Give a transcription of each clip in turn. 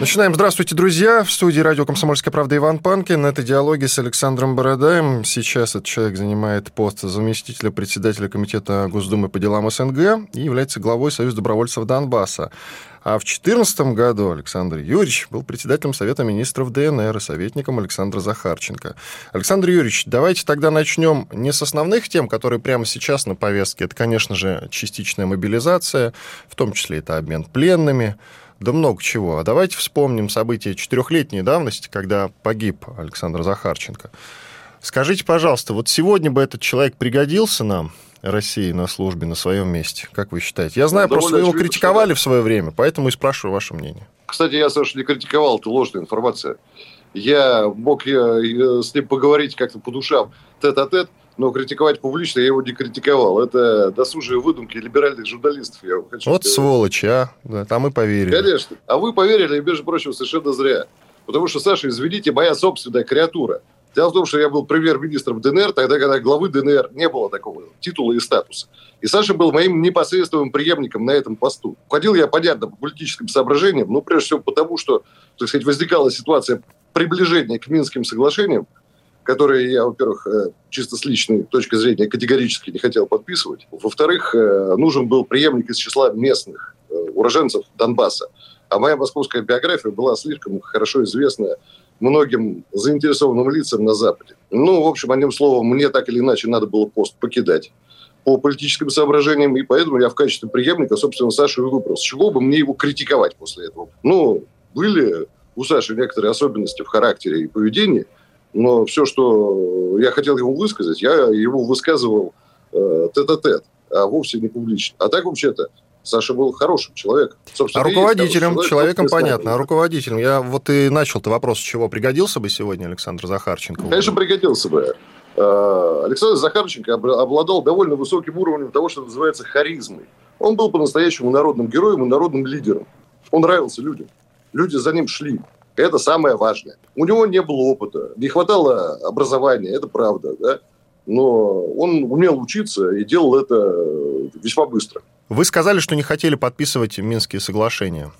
Начинаем. Здравствуйте, друзья. В студии радио «Комсомольская правда» Иван Панкин. Это диалоги с Александром Бородаем. Сейчас этот человек занимает пост заместителя председателя Комитета Госдумы по делам СНГ и является главой Союза добровольцев Донбасса. А в 2014 году Александр Юрьевич был председателем Совета министров ДНР и советником Александра Захарченко. Александр Юрьевич, давайте тогда начнем не с основных тем, которые прямо сейчас на повестке. Это, конечно же, частичная мобилизация, в том числе это обмен пленными, да много чего. А давайте вспомним события четырехлетней давности, когда погиб Александр Захарченко. Скажите, пожалуйста, вот сегодня бы этот человек пригодился нам, России, на службе, на своем месте? Как вы считаете? Я знаю, ну, просто вы его критиковали в свое время, поэтому и спрашиваю ваше мнение. Кстати, я, Саша, не критиковал, это ложная информация. Я мог я, я с ним поговорить как-то по душам тет-а-тет, -тет, но критиковать публично я его не критиковал. Это досужие выдумки либеральных журналистов. Я хочу вот сказать. сволочи, а? Да, там и поверили. Конечно. А вы поверили, и, между прочим, совершенно зря. Потому что, Саша, извините, моя собственная креатура. Дело в том, что я был премьер-министром ДНР, тогда, когда главы ДНР не было такого титула и статуса. И Саша был моим непосредственным преемником на этом посту. Уходил я, понятно, по политическим соображениям, но прежде всего потому, что, так сказать, возникала ситуация приближения к Минским соглашениям, которые я, во-первых, э, чисто с личной точки зрения категорически не хотел подписывать. Во-вторых, э, нужен был преемник из числа местных э, уроженцев Донбасса. А моя московская биография была слишком хорошо известна многим заинтересованным лицам на Западе. Ну, в общем, одним словом, мне так или иначе надо было пост покидать по политическим соображениям, и поэтому я в качестве преемника, собственно, Сашу и выбрал. С чего бы мне его критиковать после этого? Ну, были у Саши некоторые особенности в характере и поведении – но все, что я хотел ему высказать, я его высказывал э, тет-а-тет, а вовсе не публично. А так вообще-то Саша был хорошим человеком. Собственно, а руководителем, человек, человеком понятно, а руководителем. Я вот и начал-то вопрос, чего пригодился бы сегодня Александр Захарченко? Конечно, пригодился бы. Э, Александр Захарченко обладал довольно высоким уровнем того, что называется харизмой. Он был по-настоящему народным героем и народным лидером. Он нравился людям. Люди за ним шли. Это самое важное. У него не было опыта, не хватало образования, это правда, да? но он умел учиться и делал это весьма быстро. Вы сказали, что не хотели подписывать Минские соглашения.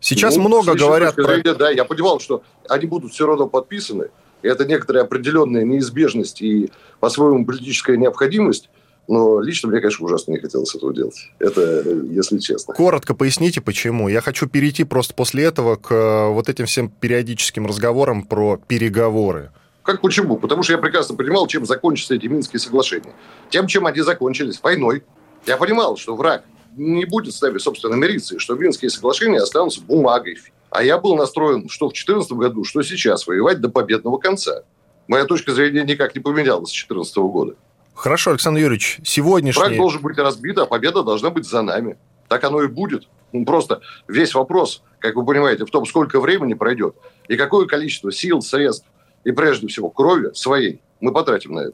Сейчас ну, много говорят про... Да, я понимал, что они будут все равно подписаны. И это некоторая определенная неизбежность и по-своему политическая необходимость. Но лично мне, конечно, ужасно не хотелось этого делать. Это, если честно. Коротко поясните, почему. Я хочу перейти просто после этого к э, вот этим всем периодическим разговорам про переговоры. Как почему? Потому что я прекрасно понимал, чем закончатся эти Минские соглашения. Тем, чем они закончились, войной. Я понимал, что враг не будет с нами, собственно, мириться, что Минские соглашения останутся бумагой. А я был настроен, что в 2014 году, что сейчас, воевать до победного конца. Моя точка зрения никак не поменялась с 2014 года. Хорошо, Александр Юрьевич, сегодняшний... Враг должен быть разбит, а победа должна быть за нами. Так оно и будет. Ну, просто весь вопрос, как вы понимаете, в том, сколько времени пройдет и какое количество сил, средств и, прежде всего, крови своей мы потратим на это.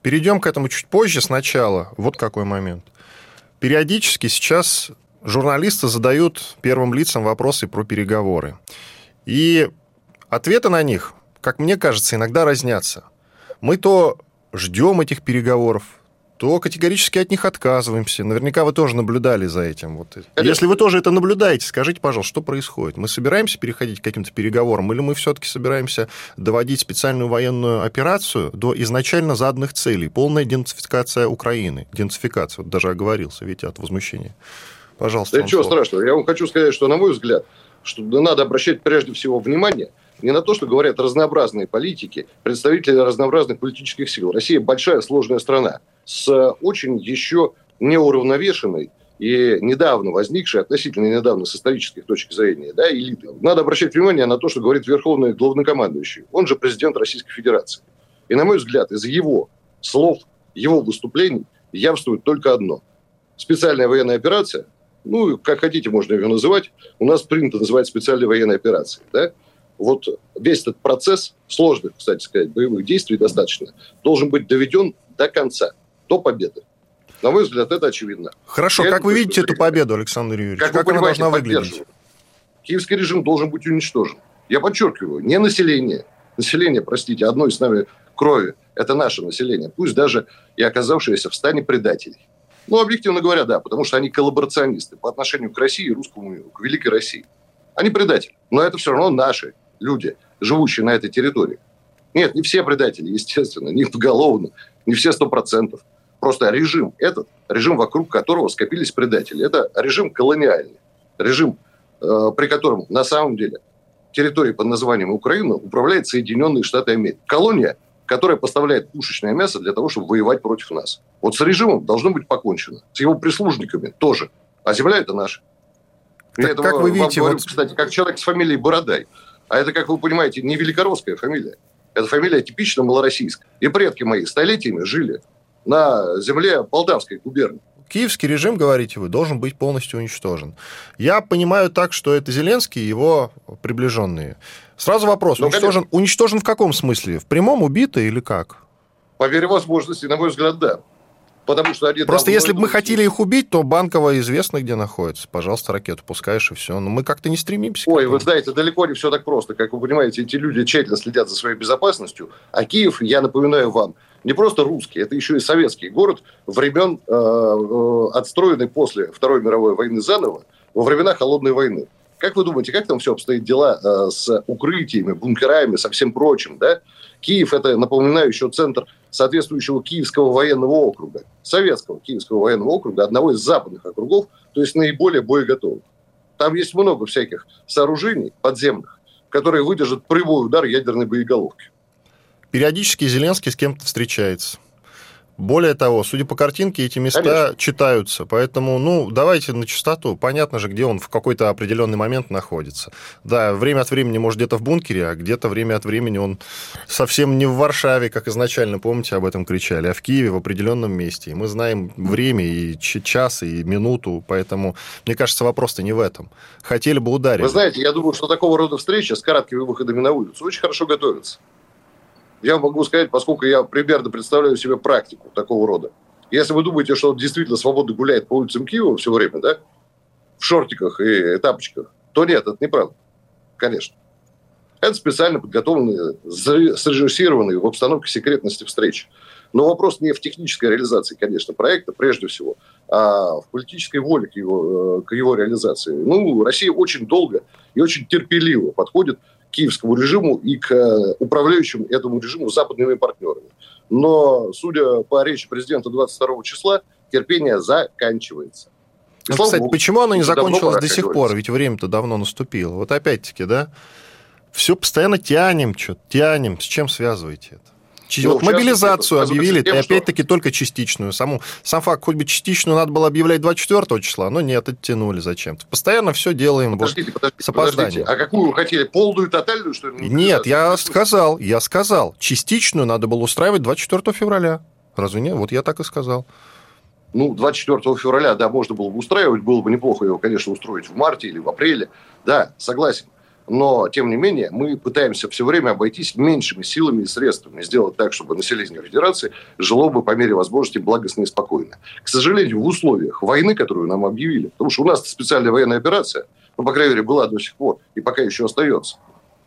Перейдем к этому чуть позже. Сначала вот какой момент. Периодически сейчас журналисты задают первым лицам вопросы про переговоры. И ответы на них, как мне кажется, иногда разнятся. Мы то ждем этих переговоров, то категорически от них отказываемся. Наверняка вы тоже наблюдали за этим. Вот. Если вы тоже это наблюдаете, скажите, пожалуйста, что происходит? Мы собираемся переходить к каким-то переговорам, или мы все-таки собираемся доводить специальную военную операцию до изначально заданных целей? Полная идентификация Украины. Идентификация, вот даже оговорился, видите, от возмущения. Пожалуйста. Да ничего слово. страшного. Я вам хочу сказать, что, на мой взгляд, что надо обращать прежде всего внимание – не на то, что говорят разнообразные политики, представители разнообразных политических сил. Россия большая, сложная страна с очень еще неуравновешенной и недавно возникшей, относительно недавно с исторических точек зрения, да, элиты. Надо обращать внимание на то, что говорит верховный главнокомандующий. Он же президент Российской Федерации. И, на мой взгляд, из его слов, его выступлений явствует только одно. Специальная военная операция, ну, как хотите, можно ее называть, у нас принято называть специальной военной операцией, да, вот весь этот процесс сложных, кстати сказать, боевых действий достаточно, должен быть доведен до конца, до победы. На мой взгляд, это очевидно. Хорошо, Я как вы видите эту победу, Александр Юрьевич? Как, как она должна выглядеть? Киевский режим должен быть уничтожен. Я подчеркиваю, не население. Население, простите, одной с нами крови. Это наше население. Пусть даже и оказавшееся в стане предателей. Ну, объективно говоря, да, потому что они коллаборационисты по отношению к России и русскому миру, к великой России. Они предатели. Но это все равно наши люди, живущие на этой территории. Нет, не все предатели, естественно, не поголовно, не все сто процентов. Просто режим этот, режим, вокруг которого скопились предатели, это режим колониальный. Режим, э, при котором на самом деле территорией под названием Украина управляет Соединенные Штаты Америки. Колония, которая поставляет пушечное мясо для того, чтобы воевать против нас. Вот с режимом должно быть покончено. С его прислужниками тоже. А земля это наша. Так, как вы видите, говорю, вот... кстати, как человек с фамилией Бородай. А это, как вы понимаете, не великоросская фамилия. Это фамилия типично малороссийская. И предки мои столетиями жили на земле Полтавской губернии. Киевский режим, говорите вы, должен быть полностью уничтожен. Я понимаю так, что это Зеленский и его приближенные. Сразу вопрос. Ну, уничтожен, уничтожен в каком смысле? В прямом убито или как? По мере возможности, на мой взгляд, да. Потому что они Просто если бы мы хотели их убить, то Банково известно, где находится. Пожалуйста, ракету пускаешь, и все. Но мы как-то не стремимся. Ой, вы знаете, далеко не все так просто. Как вы понимаете, эти люди тщательно следят за своей безопасностью. А Киев, я напоминаю вам, не просто русский, это еще и советский город времен, э, э, отстроенный после Второй мировой войны заново, во времена Холодной войны. Как вы думаете, как там все обстоит дела э, с укрытиями, бункерами, со всем прочим, да? Киев – это, напоминаю, еще центр соответствующего Киевского военного округа, советского Киевского военного округа, одного из западных округов, то есть наиболее боеготовых. Там есть много всяких сооружений подземных, которые выдержат прямой удар ядерной боеголовки. Периодически Зеленский с кем-то встречается. Более того, судя по картинке, эти места Конечно. читаются. Поэтому, ну, давайте на чистоту. Понятно же, где он в какой-то определенный момент находится. Да, время от времени, может, где-то в бункере, а где-то время от времени он совсем не в Варшаве, как изначально, помните, об этом кричали, а в Киеве в определенном месте. И мы знаем время, и час, и минуту. Поэтому, мне кажется, вопрос-то не в этом. Хотели бы ударить. Вы знаете, я думаю, что такого рода встречи с короткими выходами на улицу очень хорошо готовятся я могу сказать, поскольку я примерно представляю себе практику такого рода. Если вы думаете, что он действительно свободно гуляет по улицам Киева все время, да, в шортиках и тапочках, то нет, это неправда. Конечно. Это специально подготовленные, срежиссированные в обстановке секретности встречи. Но вопрос не в технической реализации, конечно, проекта, прежде всего, а в политической воле к его, э, к его реализации. Ну, Россия очень долго и очень терпеливо подходит киевскому режиму и к э, управляющим этому режиму западными партнерами. Но, судя по речи президента 22 числа, терпение заканчивается. Ну, кстати, Богу, почему оно не закончилось до сих пор? Ведь время-то давно наступило. Вот опять-таки, да? Все постоянно тянем что-то, тянем. С чем связываете это? Вот мобилизацию объявили, тем, и опять-таки что... только частичную. Саму, сам факт, хоть бы частичную надо было объявлять 24 числа, но нет, оттянули зачем-то. Постоянно все делаем подождите, вот подождите, с опозданием. Подождите. А какую вы хотели? Полную, тотальную, что ли? Нет, я сказал, я сказал. Частичную надо было устраивать 24 февраля. Разве нет? Вот я так и сказал. Ну, 24 февраля, да, можно было бы устраивать. Было бы неплохо его, конечно, устроить в марте или в апреле. Да, согласен но, тем не менее, мы пытаемся все время обойтись меньшими силами и средствами, сделать так, чтобы население Федерации жило бы по мере возможности благостно и спокойно. К сожалению, в условиях войны, которую нам объявили, потому что у нас специальная военная операция, ну, по крайней мере, была до сих пор и пока еще остается,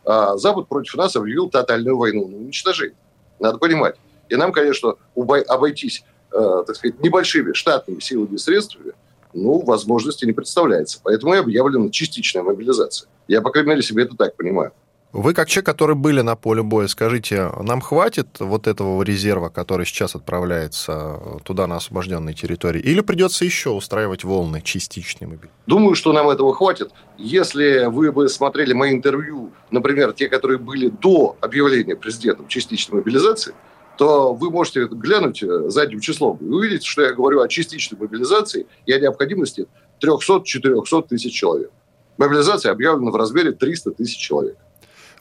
а Запад против нас объявил тотальную войну на уничтожение. Надо понимать. И нам, конечно, обойтись, э, так сказать, небольшими штатными силами и средствами – ну, возможности не представляется. Поэтому и объявлена частичная мобилизация. Я, по крайней мере, себе это так понимаю. Вы, как человек, который были на поле боя, скажите, нам хватит вот этого резерва, который сейчас отправляется туда, на освобожденные территории, или придется еще устраивать волны частичной мобилизации? Думаю, что нам этого хватит. Если вы бы смотрели мои интервью, например, те, которые были до объявления президентом частичной мобилизации, то вы можете глянуть э, задним числом и увидеть, что я говорю о частичной мобилизации и о необходимости 300-400 тысяч человек. Мобилизация объявлена в размере 300 тысяч человек.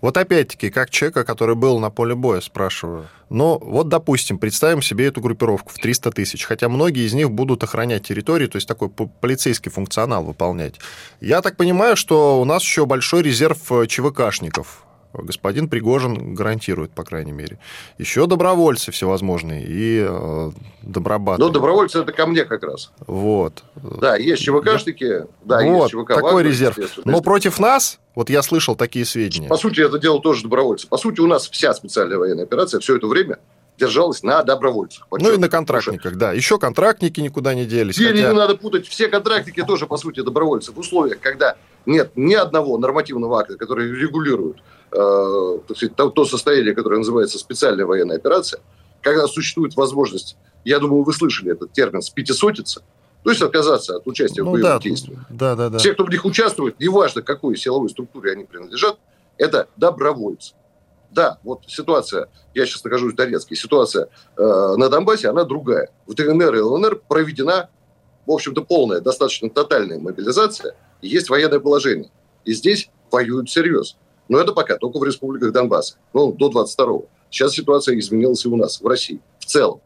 Вот опять-таки, как человека, который был на поле боя, спрашиваю. Но ну, вот, допустим, представим себе эту группировку в 300 тысяч, хотя многие из них будут охранять территорию, то есть такой полицейский функционал выполнять. Я так понимаю, что у нас еще большой резерв э, ЧВКшников господин Пригожин гарантирует, по крайней мере. Еще добровольцы всевозможные и э, добробаты. Ну, добровольцы это ко мне как раз. Вот. Да, есть ЧВКшники, да, вот, есть ЧВК. такой Вагнер, резерв. Но против нас, вот я слышал такие сведения. По сути, это дело тоже добровольцы. По сути, у нас вся специальная военная операция все это время держалась на добровольцах. Ну и на контрактниках, да. Еще контрактники никуда не делись. Хотя- не надо путать. Все контрактники тоже, по сути, добровольцы. В условиях, когда нет ни одного нормативного акта, который регулирует так сказать, то, то состояние, которое называется специальная военная операция, когда существует возможность, я думаю, вы слышали этот термин, спятисотиться, то есть отказаться от участия в Ну боевых да, действиях. да, да, да. Все, кто в них участвует, неважно, какой силовой структуре они принадлежат, это добровольцы. Да, вот ситуация, я сейчас нахожусь в Донецке, ситуация э, на Донбассе, она другая. В ДНР и ЛНР проведена, в общем-то, полная, достаточно тотальная мобилизация, и есть военное положение. И здесь воюют всерьез. Но это пока только в республиках Донбасса, ну, до 22-го. Сейчас ситуация изменилась и у нас, в России, в целом.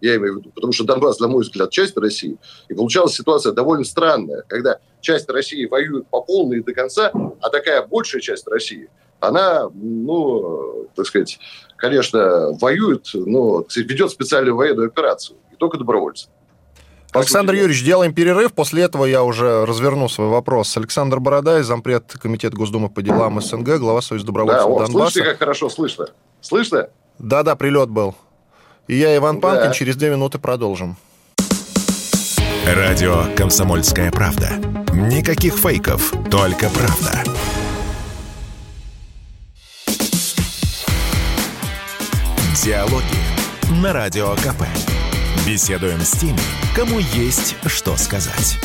Я имею в виду, потому что Донбасс, на мой взгляд, часть России. И получалась ситуация довольно странная, когда часть России воюет по полной и до конца, а такая большая часть России, она, ну, так сказать, конечно, воюет, но ведет специальную военную операцию. И только добровольцы. Александр. Юрьевич, делаем перерыв. После этого я уже разверну свой вопрос. Александр Бородай, зампред Комитета Госдумы по делам СНГ, глава Союза Да, добровольцев вот, Донбасса. слышите, как хорошо слышно? Слышно? Да-да, прилет был. И я, Иван Да. Панкин, через две минуты продолжим. Радио «Комсомольская правда». Никаких фейков, только правда. Диалоги на Радио КП. Беседуем с теми, кому есть что сказать.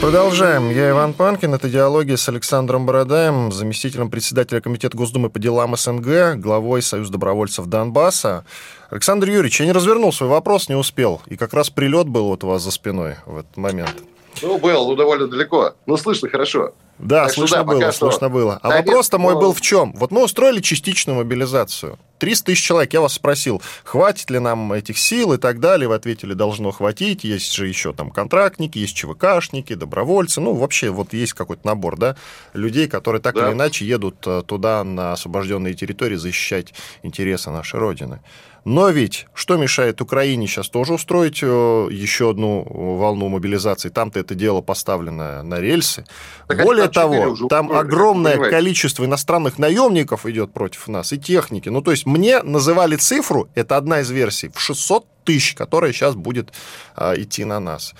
Продолжаем. Я Иван Панкин. Это диалоги с Александром Бородаем, заместителем председателя Комитета Госдумы по делам СНГ, главой Союза добровольцев Донбасса. Александр Юрьевич, я не развернул свой вопрос, не успел. И как раз прилет был вот у вас за спиной в этот момент. Ну, был, ну, довольно далеко. Ну, слышно хорошо. Да, Так что слышно да, было, что. слышно было. А Да вопрос-то мой ну- был в чем? Вот мы устроили частичную мобилизацию. 300 тысяч человек. Я вас спросил, хватит ли нам этих сил и так далее. Вы ответили, должно хватить. Есть же еще там контрактники, есть ЧВКшники, добровольцы. Ну, вообще, вот есть какой-то набор, да, людей, которые так Да. или иначе едут э, туда, на освобожденные территории, защищать интересы нашей Родины. Но ведь что мешает Украине сейчас тоже устроить э, еще одну волну мобилизации? Там-то это дело поставлено на рельсы. Так Более того, там устроили, вы огромное понимаете. количество иностранных наемников идет против нас и техники. Ну, то есть мне называли цифру, это одна из версий, в 600 тысяч, которая сейчас будет а, идти на нас.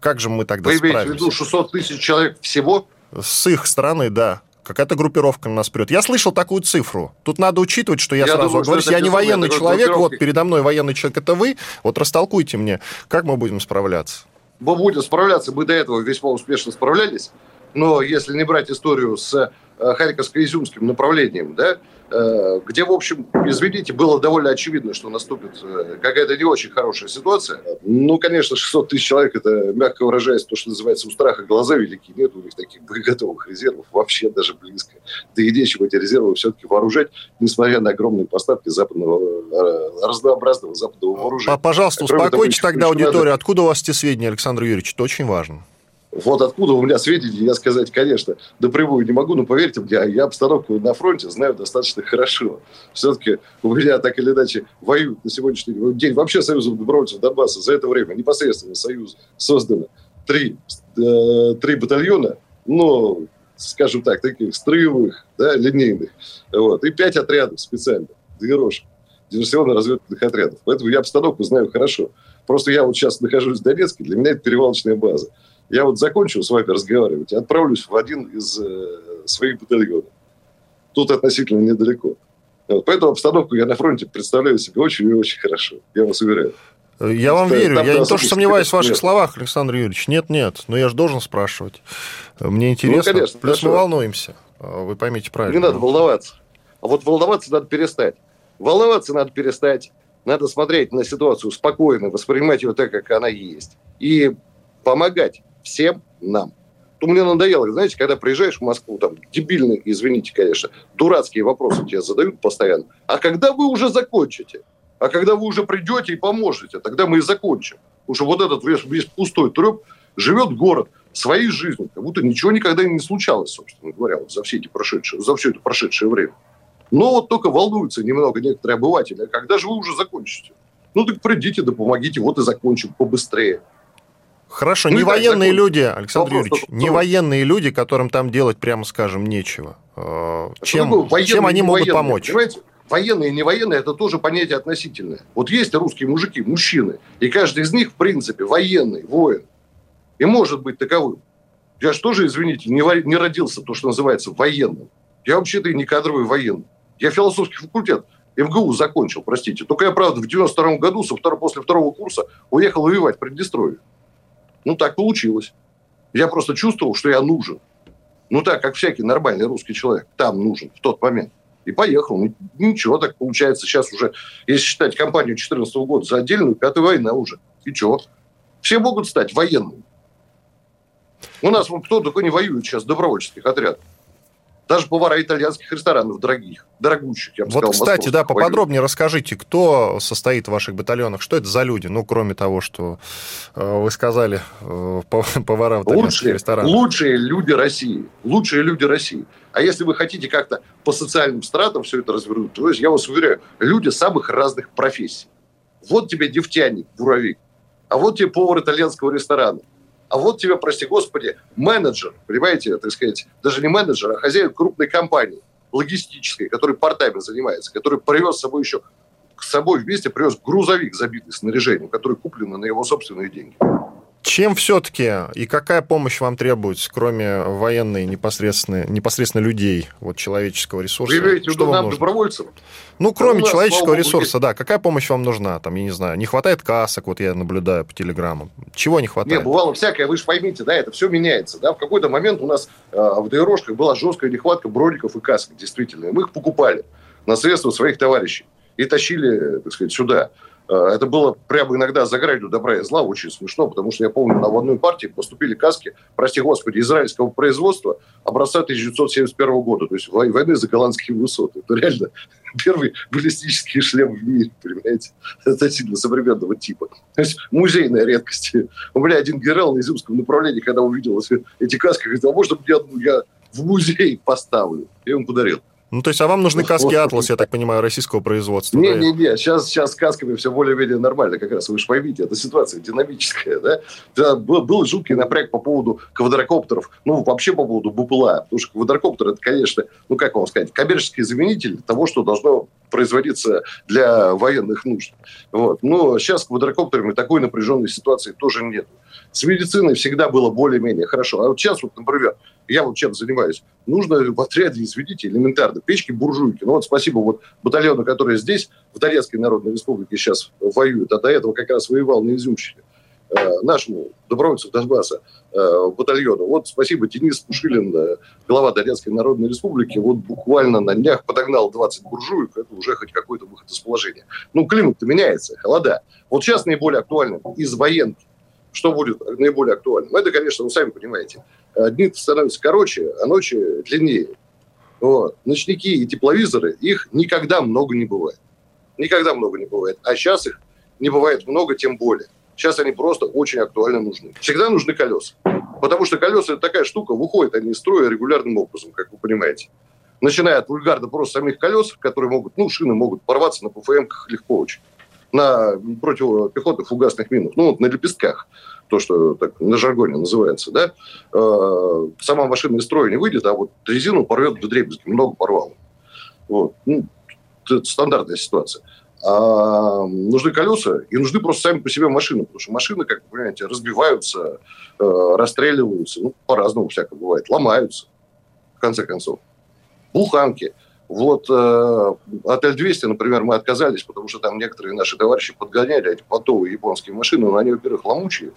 Как же мы тогда Вы имеете в справимся? виду 600 тысяч человек всего? С их стороны, да. Какая-то группировка на нас прет. Я слышал такую цифру. Тут надо учитывать, что я, Я сразу оговорюсь, это я не военный человек, вот передо мной военный человек, это вы. Вот растолкуйте мне, как мы будем справляться. Мы будем справляться, мы до этого весьма успешно справлялись. Но если не брать историю с Харьковско-Изюмским направлением, да, э, где, в общем, извините, было довольно очевидно, что наступит э, какая-то не очень хорошая ситуация. Ну, конечно, 600 тысяч человек, это, мягко выражаясь, то, что называется, у страха глаза велики. Нет у них таких боеготовых резервов вообще даже близко. Да и нечего эти резервы все-таки вооружать, несмотря на огромные поставки западного, э, разнообразного западного вооружения. Пожалуйста, Кроме успокойте тогда еще надо- аудиторию. Откуда у вас эти сведения, Александр Юрьевич? Это очень важно. Вот откуда у меня сведения, я сказать, конечно, напрямую не могу, но поверьте мне, я обстановку на фронте знаю достаточно хорошо. Все-таки у меня так или иначе воюют на сегодняшний день. Вообще Союзом добровольцев Донбасса за это время непосредственно Союз создано три, э, три батальона, ну, скажем так, таких строевых, да, линейных, вот, и пять отрядов специальных, ДГРОшек, диверсионно-разведывательных отрядов. Поэтому я обстановку знаю хорошо. Просто я вот сейчас нахожусь в Донецке, для меня это перевалочная база. Я вот закончу с вами разговаривать и отправлюсь в один из э, своих батальонов. Тут относительно недалеко. Вот, поэтому обстановку я на фронте представляю себе очень и очень хорошо. Я вас уверяю. Я вам Там- верю. там Я не то, что сомневаюсь в ваших нет. словах, Александр Юрьевич. Нет, нет. Но я же должен спрашивать. Мне интересно. Ну, конечно, Плюс мы хорошо. волнуемся. А, Вы поймите правильно. Не надо волноваться. А вот волноваться надо перестать. Волноваться надо перестать. Надо смотреть на ситуацию спокойно, воспринимать ее так, как она есть. И помогать всем нам. То мне надоело, знаете, когда приезжаешь в Москву, там дебильные, извините, конечно, дурацкие вопросы тебе задают постоянно. А когда вы уже закончите? А когда вы уже придете и поможете, тогда мы и закончим. Потому что вот этот весь, весь пустой треп живет город своей жизнью, как будто ничего никогда не случалось, собственно говоря, вот за все эти прошедшие, за все это прошедшее время. Но вот только волнуются немного некоторые обыватели. А когда же вы уже закончите? Ну так придите, да помогите, вот и закончим побыстрее. Хорошо, ну, не военные люди, Александр Вопрос Юрьевич, не военные люди, которым там делать, прямо скажем, нечего. А чем, военные, чем они могут военные, помочь? Понимаете? Военные и не военные – это тоже понятие относительное. Вот есть русские мужики, мужчины, и каждый из них, в принципе, военный, воин. И может быть таковым. Я же тоже, извините, не, не родился, то, что называется, военным. Я вообще-то и не кадровый военный. Я философский факультет МГУ закончил, простите. Только я, правда, в 92 году, со второго, после второго курса, уехал воевать в Приднестровье. Ну, так получилось. Я просто чувствовал, что я нужен. Ну, так, как всякий нормальный русский человек. Там нужен в тот момент. И поехал. Ну, ничего, так получается. Сейчас уже, если считать кампанию 2014 года за отдельную, пятая война уже. И что? Все могут стать военными. У нас вот кто только не воюет сейчас добровольческих отрядах. Даже повара итальянских ресторанов дорогих, дорогущих, я бы вот, сказал. кстати, да, поподробнее воюют. расскажите, кто состоит в ваших батальонах, что это за люди, ну, кроме того, что э, вы сказали, э, повара в итальянских лучшие, ресторанах. Лучшие люди России, лучшие люди России. А если вы хотите как-то по социальным стратам все это развернуть, то есть, я вас уверяю, люди самых разных профессий. Вот тебе нефтяник, буровик, а вот тебе повар итальянского ресторана, а вот тебе, прости господи, менеджер, понимаете, так сказать, даже не менеджер, а хозяин крупной компании, логистической, который портами занимается, который привез с собой еще с собой вместе привез грузовик, забитый снаряжением, который куплен на его собственные деньги. Чем все-таки и какая помощь вам требуется, кроме военной непосредственно, непосредственно людей, вот человеческого ресурса? Вы имеете в виду нам, добровольцам? Ну, кроме нас, человеческого ресурса, есть. да. Какая помощь вам нужна? Там, я не знаю, не хватает касок, вот я наблюдаю по телеграммам. Чего не хватает? Не, бывало всякое, вы же поймите, да, это все меняется. Да? В какой-то момент у нас э, в ДРОшках была жесткая нехватка бродиков и касок, действительно. Мы их покупали на средства своих товарищей и тащили, так сказать, сюда. Э, это было прямо иногда за гранью добра и зла, очень смешно, потому что я помню, на одной партии поступили каски, прости господи, израильского производства образца 1971 года, то есть войны за голландские высоты. Это реально первый баллистический шлем в мире, понимаете, относительно современного типа. То есть музейная редкость. У меня один генерал на Изюмском направлении, когда увидел эти каски, говорит, а можно мне одну я в музей поставлю? Я ему подарил. Ну, то есть, а вам нужны каски Атлас, я так понимаю, российского производства? Не-не-не, сейчас, сейчас с касками все более-менее нормально как раз. Вы же поймите, это ситуация динамическая, да? да был, был жуткий напряг по поводу квадрокоптеров, ну, вообще по поводу БПЛА, потому что квадрокоптер, это, конечно, ну, как вам сказать, коммерческий заменитель того, что должно производиться для военных нужд. Вот. Но сейчас с квадрокоптерами такой напряженной ситуации тоже нет. С медициной всегда было более-менее хорошо. А вот сейчас, вот, например, я вот чем занимаюсь, нужно в отряде, извините, элементарно, печки-буржуйки. Ну вот спасибо вот батальону, который здесь, в Донецкой Народной Республике сейчас воюет, а до этого как раз воевал на Изюмщине э, нашему добровольцев Донбасса э, батальону. Вот спасибо, Денис Пушилин, э, глава Донецкой Народной Республики, вот буквально на днях подогнал 20 буржуек, это уже хоть какой-то выход из положения. Ну, климат-то меняется, холода. Вот сейчас наиболее актуально из военки что будет наиболее актуальным? Это, конечно, вы сами понимаете. Дни становятся короче, а ночи длиннее. Вот. Ночники и тепловизоры, их никогда много не бывает. Никогда много не бывает. А сейчас их не бывает много, тем более. Сейчас они просто очень актуально нужны. Всегда нужны колеса. Потому что колеса – это такая штука, выходят они из строя регулярным образом, как вы понимаете. Начиная от вульгарно просто самих колес, которые могут, ну, шины могут порваться на ПФМ-ках легко очень на противопехотных фугасных минах, ну, вот на лепестках, то, что так на жаргоне называется, да, э, сама машина из строя не выйдет, а вот резину порвет до дребезги, много порвало. Вот. Ну, это стандартная ситуация. А нужны колеса и нужны просто сами по себе машины, потому что машины, как вы понимаете, разбиваются, э, расстреливаются, ну, по-разному всякое бывает, ломаются, в конце концов. Буханки – вот э, от Л-200, например, мы отказались, потому что там некоторые наши товарищи подгоняли эти потовые японские машины, но они, во-первых, ломучие,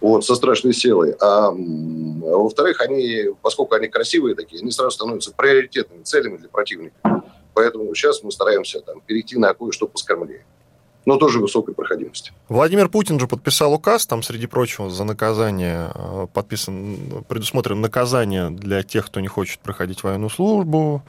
вот, со страшной силой. А, а во-вторых, они, поскольку они красивые такие, они сразу становятся приоритетными целями для противника. Поэтому сейчас мы стараемся там, перейти на кое-что поскромнее но тоже высокой проходимости. Владимир Путин же подписал указ, там, среди прочего, за наказание э, подписан, предусмотрено наказание для тех, кто не хочет проходить военную службу,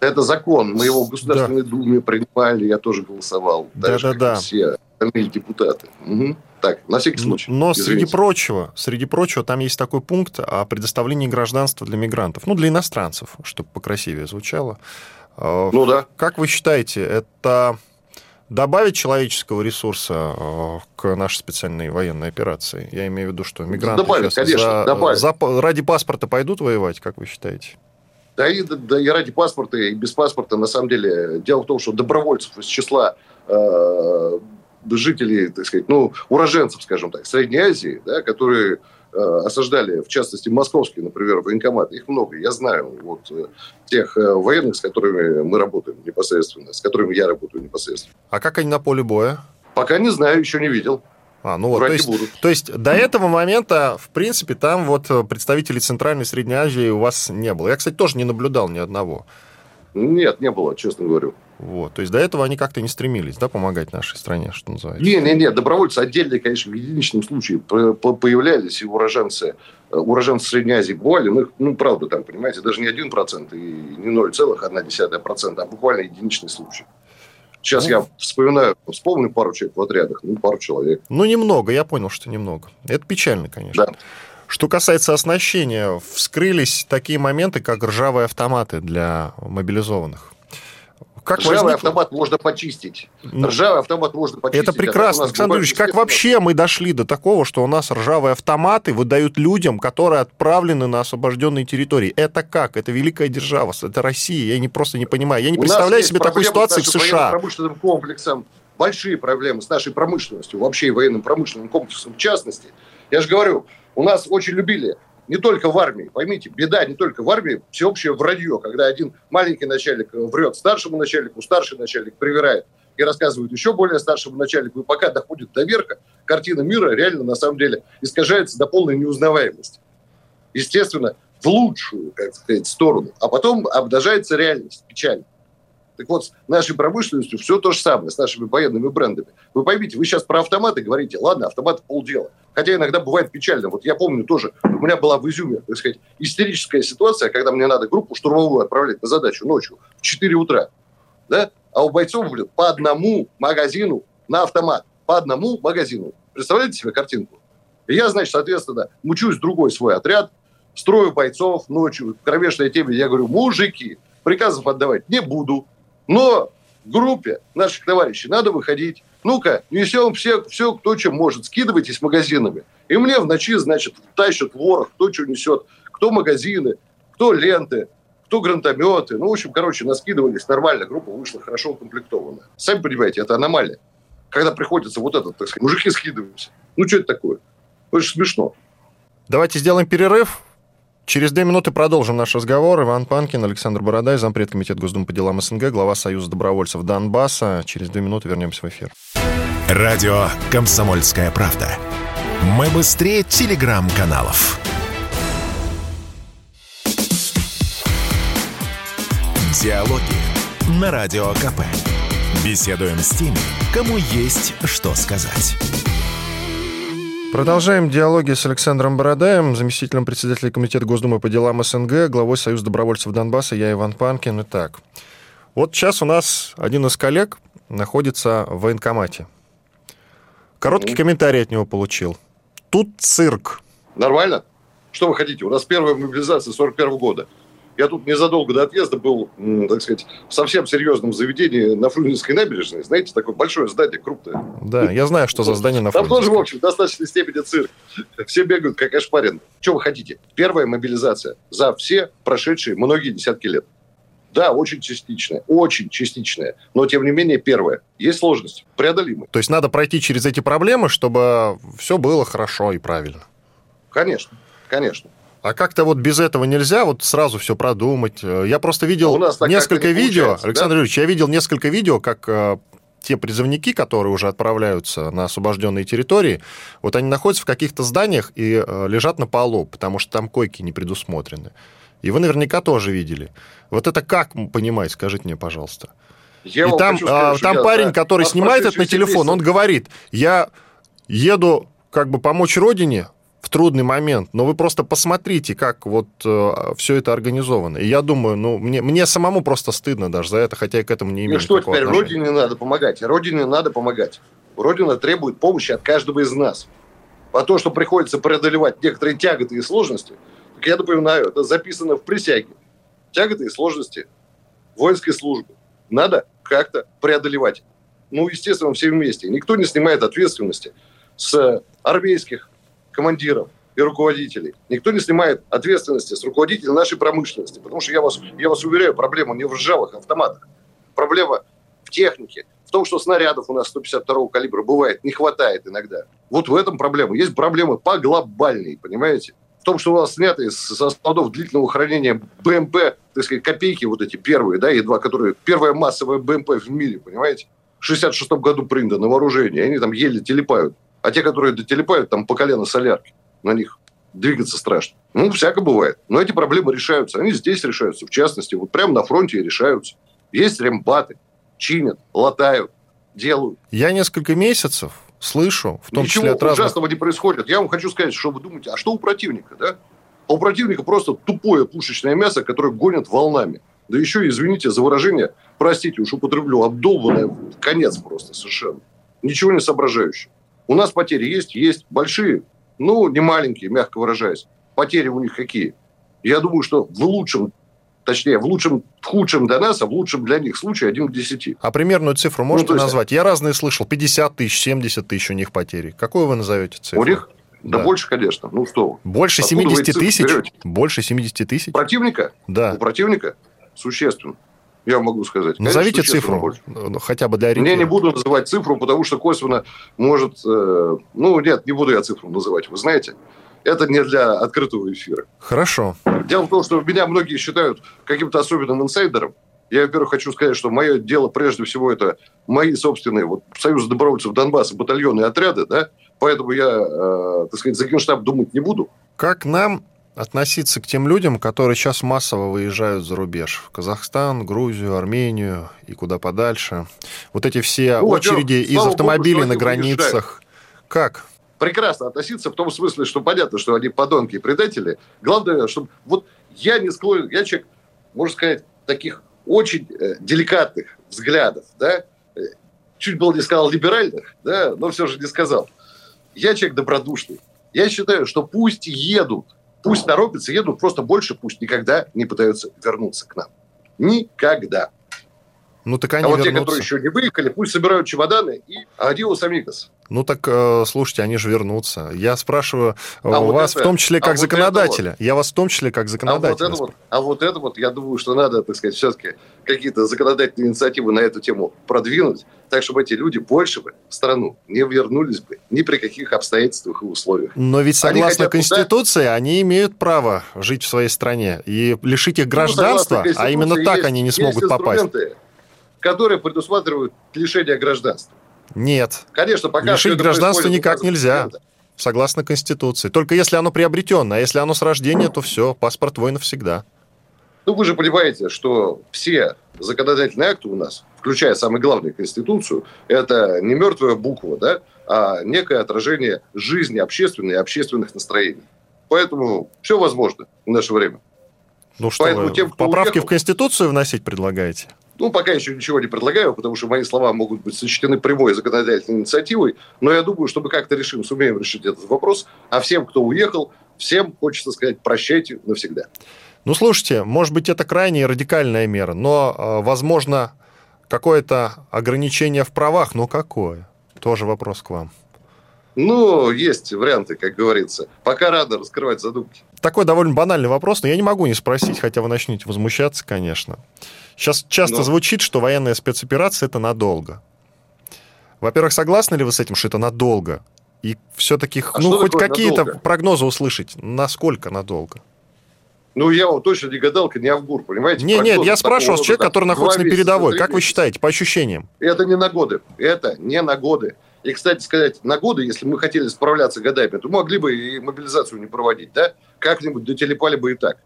это закон. Мы его в Государственной да. Думе принимали, я тоже голосовал. Да, да, да. Все остальные депутаты. Угу. Так, на всякий случай. Но Извините. среди прочего, среди прочего, там есть такой пункт о предоставлении гражданства для мигрантов, ну, для иностранцев, чтобы покрасивее звучало. Э, ну да. Как вы считаете, это добавить человеческого ресурса э, к нашей специальной военной операции? Я имею в виду, что мигранты добавит, конечно, за. За, ради паспорта пойдут воевать, как вы считаете? Да и, да и ради паспорта, и без паспорта, на самом деле, дело в том, что добровольцев из числа э, жителей, так сказать, ну, уроженцев, скажем так, Средней Азии, да, которые э, осаждали, в частности, московские, например, военкоматы, их много. Я знаю вот э, тех э, военных, с которыми мы работаем непосредственно, с которыми я работаю непосредственно. А как они на поле боя? Пока не знаю, еще не видел. А, ну вот, то есть, будут. то есть до этого момента, в принципе, там вот представителей Центральной и Средней Азии у вас не было. Я, кстати, тоже не наблюдал ни одного. Нет, не было, честно говорю. Вот. То есть до этого они как-то не стремились, да, помогать нашей стране, что называется? Не-не-не, добровольцы отдельные, конечно, в единичном случае появлялись, и уроженцы, э, уроженцы Средней Азии бывали, ну, ну, правда, там, понимаете, даже не один процент и не 0,1%, а буквально единичный случай. Сейчас ну, я вспоминаю, вспомню пару человек в отрядах, ну, пару человек. Ну, немного, я понял, что немного. Это печально, конечно. Да. Что касается оснащения, вскрылись такие моменты, как ржавые автоматы для мобилизованных. Как Ржавый возник... автомат можно почистить. Ну, ржавый автомат можно почистить. Это прекрасно. Александр Юрьевич, как вообще мы дошли до такого, что у нас ржавые автоматы выдают людям, которые отправлены на освобожденные территории? Это как? Это великая держава, это Россия. Я не просто не понимаю. Я не у представляю себе такой ситуации в США. промышленным комплексом большие проблемы с нашей промышленностью, вообще и военным промышленным комплексом в частности. Я же говорю, у нас очень любили не только в армии. Поймите, беда не только в армии, всеобщее вранье, когда один маленький начальник врет старшему начальнику, старший начальник привирает и рассказывает еще более старшему начальнику, и пока доходит до верха, картина мира реально на самом деле искажается до полной неузнаваемости. Естественно, в лучшую, как сказать, сторону. А потом обнажается реальность, печаль. Так вот, с нашей промышленностью все то же самое, с нашими военными брендами. Вы поймите, вы сейчас про автоматы говорите, ладно, автоматы полдела. Хотя иногда бывает печально. Вот я помню тоже, у меня была в Изюме, так сказать, истерическая ситуация, когда мне надо группу штурмовую отправлять на задачу ночью в 4 утра. Да? А у бойцов, блин, по одному магазину на автомат. По одному магазину. Представляете себе картинку? И я, значит, соответственно, мучусь другой свой отряд, строю бойцов ночью, в кровешной теме. Я говорю, мужики, приказов отдавать не буду. Но группе наших товарищей надо выходить. Ну-ка, несем все, все, кто чем может. Скидывайтесь магазинами. И мне в ночи, значит, тащат ворох, кто что несет. Кто магазины, кто ленты, кто гранатометы. Ну, в общем, короче, наскидывались нормально. Группа вышла хорошо укомплектованная. Сами понимаете, это аномалия. Когда приходится вот это, так сказать, мужики скидываемся. Ну, что это такое? Это же смешно. Давайте сделаем перерыв. Через две минуты продолжим наш разговор. Иван Панкин, Александр Бородай, зампред комитета Госдумы по делам СНГ, глава Союза добровольцев Донбасса. Через две минуты вернемся в эфир. Радио «Комсомольская правда». Мы быстрее телеграм-каналов. Диалоги на Радио КП. Беседуем с теми, кому есть что сказать. Продолжаем диалоги с Александром Бородаем, заместителем председателя Комитета Госдумы по делам СНГ, главой Союза добровольцев Донбасса, я Иван Панкин. Итак, вот сейчас у нас один из коллег находится в военкомате. Короткий комментарий от него получил. Тут цирк. Нормально? Что вы хотите? У нас первая мобилизация 41 года. Я тут незадолго до отъезда был, так сказать, в совсем серьезном заведении на Фрунзенской набережной. Знаете, такое большое здание, крупное. Да, я знаю, что за здание на Фрунзенской. Там тоже, в общем, в достаточной степени цирк. Все бегают, как ошпарен. Что вы хотите? Первая мобилизация за все прошедшие многие десятки лет. Да, очень частичная, очень частичная, но тем не менее первая. Есть сложность, преодолимая. То есть надо пройти через эти проблемы, чтобы все было хорошо и правильно. Конечно, конечно. А как-то вот без этого нельзя вот сразу все продумать. Я просто видел а нас несколько видео, Александр да? Юрьевич, я видел несколько видео, как э, те призывники, которые уже отправляются на освобожденные территории, вот они находятся в каких-то зданиях и э, лежат на полу, потому что там койки не предусмотрены. И вы наверняка тоже видели. Вот это как понимать, скажите мне, пожалуйста. Я и там, сказать, а, там я, парень, да, который снимает это на телефон, он говорит, я еду как бы помочь родине, в трудный момент, но вы просто посмотрите, как вот э, все это организовано. И я думаю, ну, мне, мне самому просто стыдно даже за это, хотя я к этому не имею ну, что теперь, отношения. Родине надо помогать, Родине надо помогать. Родина требует помощи от каждого из нас. А то, что приходится преодолевать некоторые тяготы и сложности, так я напоминаю, это записано в присяге. Тяготы и сложности воинской службы. Надо как-то преодолевать. Ну, естественно, все вместе. Никто не снимает ответственности с армейских командиров и руководителей. Никто не снимает ответственности с руководителей нашей промышленности. Потому что я вас, я вас уверяю, проблема не в ржавых автоматах. Проблема в технике, в том, что снарядов у нас 152 калибра бывает, не хватает иногда. Вот в этом проблема. Есть проблемы поглобальные, понимаете? В том, что у нас сняты со складов длительного хранения БМП, так сказать, копейки вот эти первые, да, едва, которые... Первая массовая БМП в мире, понимаете? В 66 году принято на вооружение. Они там еле телепают. А те, которые дотелепают, там по колено солярки. На них двигаться страшно. Ну, всяко бывает. Но эти проблемы решаются. Они здесь решаются, в частности. Вот прямо на фронте и решаются. Есть рембаты, чинят, латают, делают. Я несколько месяцев слышу, в том Ничего числе от разных... ужасного не происходит. Я вам хочу сказать, что вы думаете, а что у противника, да? А у противника просто тупое пушечное мясо, которое гонят волнами. Да еще, извините за выражение, простите, уж употреблю, обдолбанное конец просто совершенно. Ничего не соображающее. У нас потери есть, есть большие, ну, не маленькие, мягко выражаясь. Потери у них какие? Я думаю, что в лучшем точнее, в лучшем, в худшем для нас, а в лучшем для них случае 1 к 10. А примерную цифру можете ну, есть... назвать? Я разные слышал. 50 тысяч, 70 тысяч у них потери. Какую вы назовете цифру? У них? Да, да больше, конечно. Ну что Больше Откуда 70 тысяч? Берете? Больше 70 тысяч? Противника? Да. У противника? Существенно. Я могу сказать. Назовите цифру, больше. Ну, хотя бы для ориентира. Я не буду называть цифру, потому что косвенно может... Э, ну, нет, не буду я цифру называть, вы знаете это не для открытого эфира. Хорошо. Дело в том, что меня многие считают каким-то особенным инсайдером. Я, во-первых, хочу сказать, что мое дело прежде всего это мои собственные вот, Союз добровольцев Донбасса, батальоны и отряды, да, поэтому я, э, так сказать, за генштаб думать не буду. Как нам относиться к тем людям, которые сейчас массово выезжают за рубеж? В Казахстан, Грузию, Армению и куда подальше. Вот эти все ну, очереди из автомобилей Богу, на границах. Выезжают. Как? прекрасно относиться в том смысле, что понятно, что они подонки и предатели. Главное, чтобы... Вот я не склонен... Я человек, можно сказать, таких очень э, деликатных взглядов, да, э, чуть было не сказал либеральных, да, но все же не сказал. Я человек добродушный. Я считаю, что пусть едут, пусть торопятся, едут, просто больше пусть никогда не пытаются вернуться к нам. Никогда. Ну, так они а вот вернутся. те, которые еще не выехали, пусть собирают чемоданы и адиос амигос. Ну так, э, слушайте, они же вернутся. Я спрашиваю а вас вот это, в том числе как а законодателя. Вот, я вас в том числе как законодателя. А вот, это вот, а вот это вот, я думаю, что надо, так сказать, все-таки какие-то законодательные инициативы на эту тему продвинуть, так, чтобы эти люди больше бы в страну не вернулись бы ни при каких обстоятельствах и условиях. Но ведь согласно они Конституции, куда... они имеют право жить в своей стране. И лишить их ну, гражданства, ну, а именно так есть, они не смогут попасть которые предусматривают лишение гражданства. Нет. Конечно, пока Лишить гражданства никак нельзя. Согласно Конституции. Только если оно приобретенное, а если оно с рождения, то все, паспорт твой навсегда. Ну, вы же понимаете, что все законодательные акты у нас, включая самое главное Конституцию, это не мертвая буква, да, а некое отражение жизни общественной и общественных настроений. Поэтому все возможно в наше время. Ну что, Поэтому тем, кто поправки уехал, в Конституцию вносить предлагаете? Ну, пока еще ничего не предлагаю, потому что мои слова могут быть сочтены прямой законодательной инициативой, но я думаю, что мы как-то решим, сумеем решить этот вопрос. А всем, кто уехал, всем хочется сказать прощайте навсегда. Ну, слушайте, может быть, это крайне радикальная мера, но, а, возможно, какое-то ограничение в правах, но какое? Тоже вопрос к вам. Ну, есть варианты, как говорится. Пока рано раскрывать задумки. Такой довольно банальный вопрос, но я не могу не спросить, хотя вы начнете возмущаться, конечно. Сейчас часто но... звучит, что военная спецоперация это надолго. Во-первых, согласны ли вы с этим, что это надолго? И все-таки, а ну, хоть какие-то прогнозы услышать, насколько надолго? Ну, я вам точно не гадалка, не Авгур, понимаете? Не, нет, я спрашиваю вас, человек, который находится на передовой. Как вы считаете, по ощущениям? Это не на годы. Это не на годы. И, кстати сказать, на годы, если мы хотели справляться годами, то могли бы и мобилизацию не проводить, да? Как-нибудь дотелепали бы и так.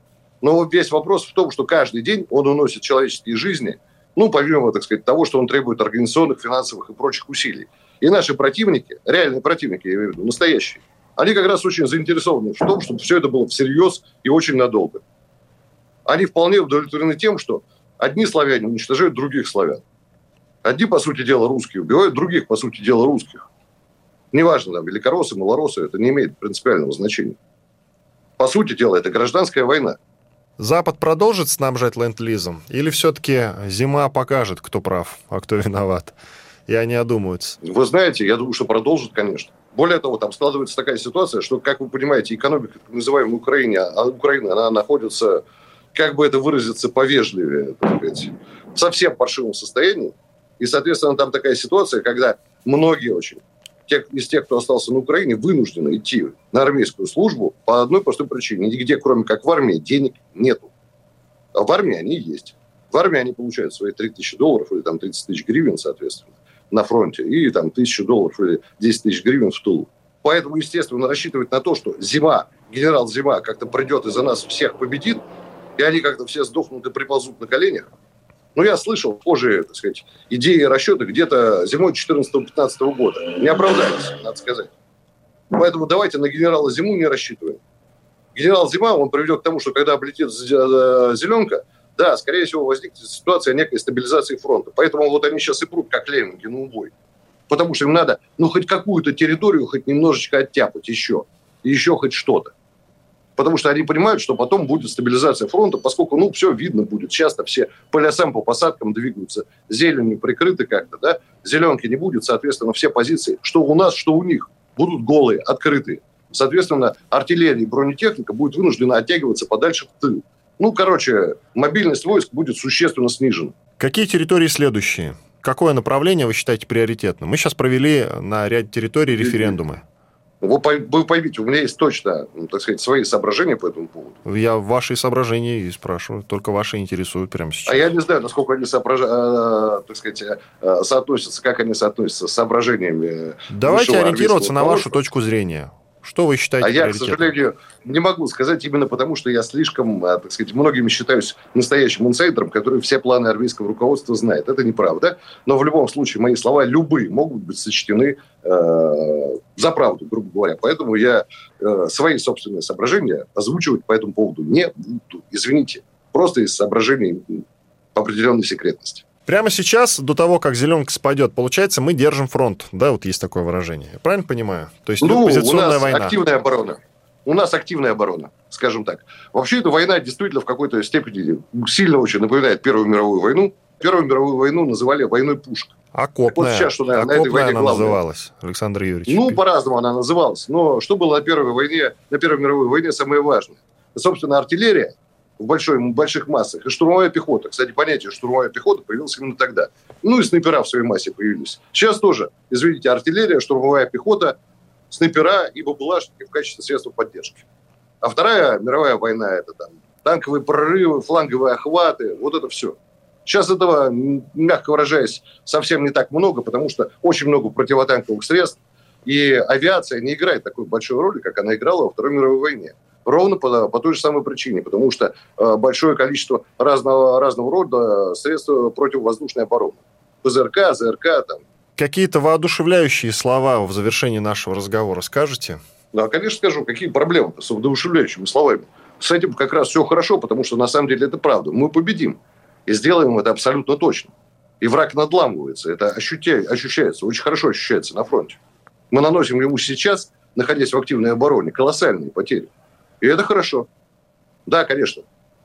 Но весь вопрос в том, что каждый день он уносит человеческие жизни, ну, помимо, так сказать, того, что он требует организационных, финансовых и прочих усилий. И наши противники, реальные противники, я имею в виду, настоящие, они как раз очень заинтересованы в том, чтобы все это было всерьез и очень надолго. Они вполне удовлетворены тем, что одни славяне уничтожают других славян. Одни, по сути дела, русские убивают других, по сути дела, русских. Неважно, там, великоросы, малоросы, это не имеет принципиального значения. По сути дела, это гражданская война. Запад продолжит снабжать ленд-лизом? Или все-таки зима покажет, кто прав, а кто виноват? И они одумаются. Вы знаете, я думаю, что продолжит, конечно. Более того, там складывается такая ситуация, что, как вы понимаете, экономика, так называемая Украине, а Украина, она находится, как бы это выразиться повежливее, так сказать, в совсем паршивом состоянии. И, соответственно, там такая ситуация, когда многие очень тех, из тех, кто остался на Украине, вынуждены идти на армейскую службу по одной простой причине. Нигде, кроме как в армии, денег нету. А в армии они есть. В армии они получают свои 3000 долларов или там 30 тысяч гривен, соответственно, на фронте. И там 1000 долларов или 10 тысяч гривен в Тулу. Поэтому, естественно, рассчитывать на то, что зима, генерал Зима как-то придет и за нас всех победит, и они как-то все сдохнут и приползут на коленях, ну, я слышал позже, так сказать, идеи и расчеты где-то зимой 14-15 года. Не оправдались, надо сказать. Поэтому давайте на генерала Зиму не рассчитываем. Генерал Зима, он приведет к тому, что когда облетит зеленка, да, скорее всего, возникнет ситуация некой стабилизации фронта. Поэтому вот они сейчас и прут, как лемминги, на убой. Потому что им надо, ну, хоть какую-то территорию, хоть немножечко оттяпать еще. И еще хоть что-то потому что они понимают, что потом будет стабилизация фронта, поскольку, ну, все видно будет. Часто все по лесам, по посадкам двигаются, зеленью прикрыты как-то, да, зеленки не будет, соответственно, все позиции, что у нас, что у них, будут голые, открытые. Соответственно, артиллерия и бронетехника будет вынуждена оттягиваться подальше в тыл. Ну, короче, мобильность войск будет существенно снижена. Какие территории следующие? Какое направление вы считаете приоритетным? Мы сейчас провели на ряд территорий референдумы. Вы, вы поймите, у меня есть точно, ну, так сказать, свои соображения по этому поводу. Я ваши соображения и спрашиваю. Только ваши интересуют прямо сейчас. А я не знаю, насколько они соображ... Э, так сказать, э, соотносятся, как они соотносятся с соображениями. Давайте ориентироваться на вашу точку зрения. Что вы считаете А я, к сожалению, не могу сказать именно потому, что я слишком, а, так сказать, многими считаюсь настоящим инсайдером, который все планы армейского руководства знает. Это неправда. Но в любом случае мои слова любые могут быть сочтены э, за правду, грубо говоря. Поэтому я э, свои собственные соображения озвучивать по этому поводу не буду. Извините. Просто из соображений определенной секретности. Прямо сейчас, до того, как зеленка спадет, получается, мы держим фронт. Да, вот есть такое выражение. Я правильно понимаю? То есть ну, позиционная у нас война. активная оборона. У нас активная оборона, скажем так. Вообще, эта война действительно в какой-то степени сильно очень напоминает Первую мировую войну. Первую мировую войну называли войной пушек. Окопная. Вот сейчас, что, Окопная на этой войне она главное. называлась, Александр Юрьевич. Ну, по-разному она называлась. Но что было на Первой войне, на Первой мировой войне самое важное? Собственно, артиллерия в большой, больших массах. И штурмовая пехота. Кстати, понятие штурмовая пехота появилось именно тогда. Ну и снайпера в своей массе появились. Сейчас тоже, извините, артиллерия, штурмовая пехота, снайпера и бабулашники в качестве средства поддержки. А Вторая мировая война – это там танковые прорывы, фланговые охваты, вот это все. Сейчас этого, мягко выражаясь, совсем не так много, потому что очень много противотанковых средств, и авиация не играет такой большой роли, как она играла во Второй мировой войне. Ровно по, по той же самой причине, потому что э, большое количество разного, разного рода средств противовоздушной обороны. ПЗРК, ЗРК. Там. Какие-то воодушевляющие слова в завершении нашего разговора скажете? Да, конечно, скажу. Какие проблемы с воодушевляющими словами? С этим как раз все хорошо, потому что на самом деле это правда. Мы победим. И сделаем это абсолютно точно. И враг надламывается. Это ощущается, очень хорошо ощущается на фронте. Мы наносим ему сейчас, находясь в активной обороне, колоссальные потери. И это хорошо. Да, конечно,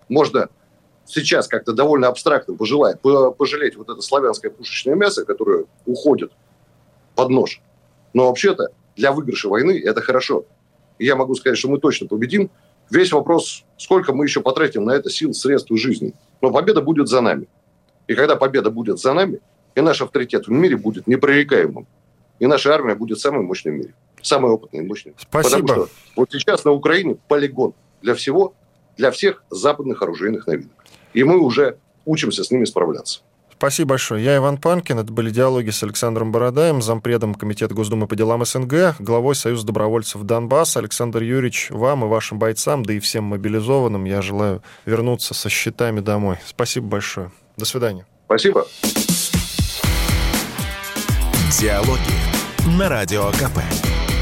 можно сейчас как-то довольно абстрактно пожелать, пожалеть вот это славянское пушечное мясо, которое уходит под нож. Но вообще-то для выигрыша войны это хорошо. И я могу сказать, что мы точно победим. Весь вопрос, сколько мы еще потратим на это сил, средств и жизни. Но победа будет за нами. И когда победа будет за нами, и наш авторитет в мире будет непререкаемым, и наша армия будет самой мощной в мире самый опытный и мощный. Спасибо. Потому что вот сейчас на Украине полигон для всего, для всех западных оружейных новинок. И мы уже учимся с ними справляться. Спасибо большое. Я Иван Панкин. Это были диалоги с Александром Бородаем, зампредом Комитета Госдумы по делам СНГ, главой Союза добровольцев Донбасс. Александр Юрьевич, вам и вашим бойцам, да и всем мобилизованным я желаю вернуться со счетами домой. Спасибо большое. До свидания. Спасибо. Диалоги на Радио КП.